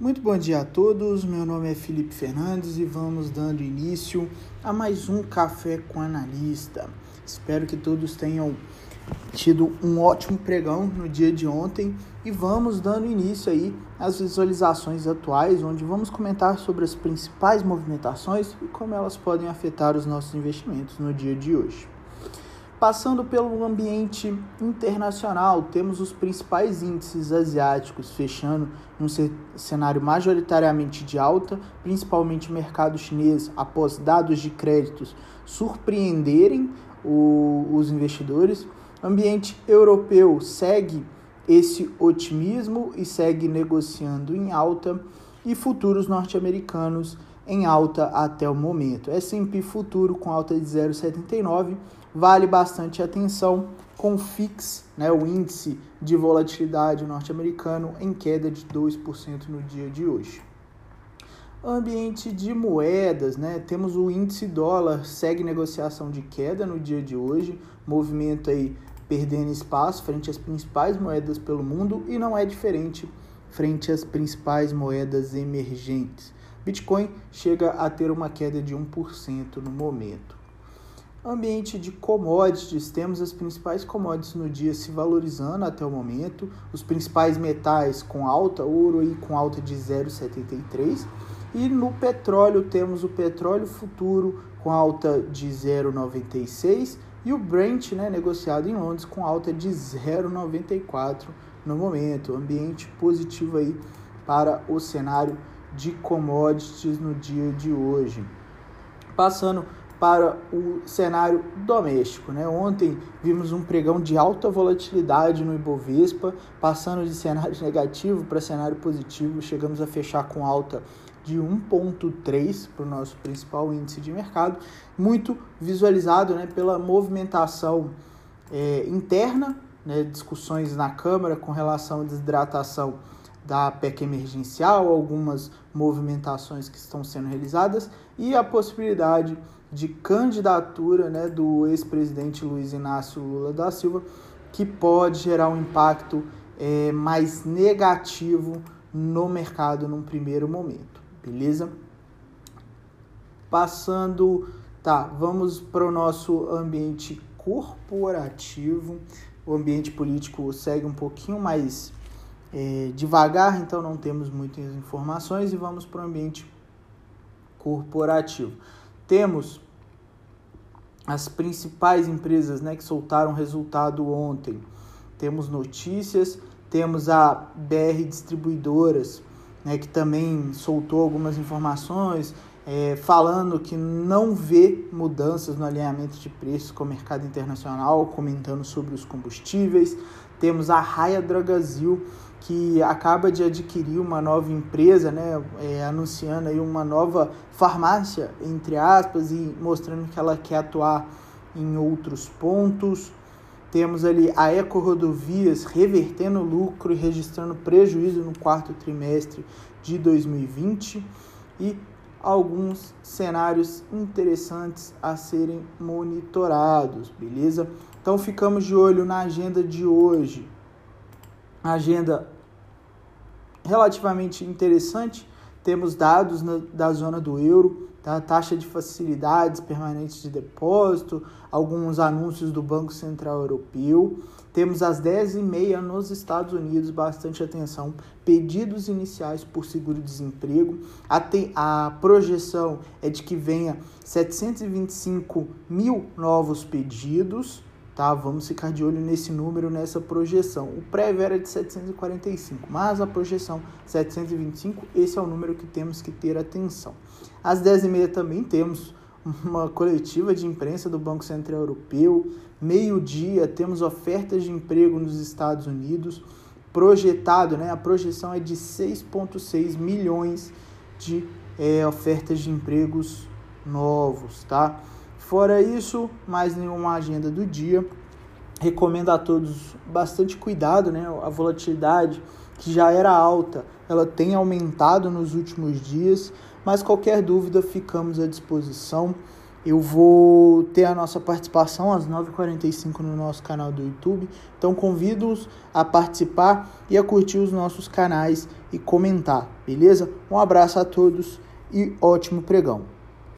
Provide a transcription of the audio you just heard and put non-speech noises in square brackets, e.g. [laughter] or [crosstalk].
Muito bom dia a todos. Meu nome é Felipe Fernandes e vamos dando início a mais um Café com Analista. Espero que todos tenham tido um ótimo pregão no dia de ontem e vamos dando início aí às visualizações atuais, onde vamos comentar sobre as principais movimentações e como elas podem afetar os nossos investimentos no dia de hoje. Passando pelo ambiente internacional, temos os principais índices asiáticos fechando um cenário majoritariamente de alta, principalmente o mercado chinês, após dados de créditos surpreenderem o, os investidores. O ambiente europeu segue esse otimismo e segue negociando em alta, e futuros norte-americanos em alta até o momento. S&P futuro com alta de 0,79 vale bastante atenção com o FIX, né, o índice de volatilidade norte-americano, em queda de 2% no dia de hoje. Ambiente de moedas, né? Temos o índice dólar, segue negociação de queda no dia de hoje, movimento aí perdendo espaço frente às principais moedas pelo mundo e não é diferente frente às principais moedas emergentes. Bitcoin chega a ter uma queda de 1% no momento. Ambiente de commodities, temos as principais commodities no dia se valorizando até o momento, os principais metais com alta, ouro e com alta de 0,73, e no petróleo temos o petróleo futuro com alta de 0,96 e o Brent, né, negociado em Londres, com alta de 0,94 no momento. Ambiente positivo aí para o cenário de commodities no dia de hoje. Passando para o cenário doméstico. Né? Ontem vimos um pregão de alta volatilidade no Ibovespa, passando de cenário [laughs] negativo para cenário positivo, chegamos a fechar com alta de 1,3 para o nosso principal índice de mercado, muito visualizado né, pela movimentação é, interna, né, discussões na Câmara com relação à desidratação da PEC emergencial, algumas movimentações que estão sendo realizadas e a possibilidade de candidatura né, do ex-presidente Luiz Inácio Lula da Silva, que pode gerar um impacto é, mais negativo no mercado num primeiro momento, beleza? Passando, tá, vamos para o nosso ambiente corporativo. O ambiente político segue um pouquinho mais é, devagar, então não temos muitas informações e vamos para o ambiente corporativo. Temos as principais empresas né, que soltaram resultado ontem. Temos notícias, temos a BR Distribuidoras, né, que também soltou algumas informações, é, falando que não vê mudanças no alinhamento de preços com o mercado internacional, comentando sobre os combustíveis. Temos a Raia Drogazil, que acaba de adquirir uma nova empresa, né, é, anunciando aí uma nova farmácia, entre aspas, e mostrando que ela quer atuar em outros pontos. Temos ali a Eco Rodovias revertendo lucro e registrando prejuízo no quarto trimestre de 2020 e alguns cenários interessantes a serem monitorados, beleza? Então ficamos de olho na agenda de hoje agenda relativamente interessante. Temos dados na, da zona do euro, tá? taxa de facilidades permanentes de depósito, alguns anúncios do Banco Central Europeu. Temos às 10h30 nos Estados Unidos, bastante atenção, pedidos iniciais por seguro-desemprego. A, a projeção é de que venha 725 mil novos pedidos tá? Vamos ficar de olho nesse número, nessa projeção. O prévio era de 745, mas a projeção 725, esse é o número que temos que ter atenção. Às 10h30 também temos uma coletiva de imprensa do Banco Central Europeu. Meio-dia temos ofertas de emprego nos Estados Unidos. Projetado, né? A projeção é de 6,6 milhões de é, ofertas de empregos novos, tá? Fora isso, mais nenhuma agenda do dia. Recomendo a todos bastante cuidado, né? A volatilidade que já era alta, ela tem aumentado nos últimos dias, mas qualquer dúvida ficamos à disposição. eu vou ter a nossa participação às 9h45 no nosso canal do YouTube. Então convido-os a participar e a curtir os nossos canais e comentar, beleza? Um abraço a todos e ótimo pregão.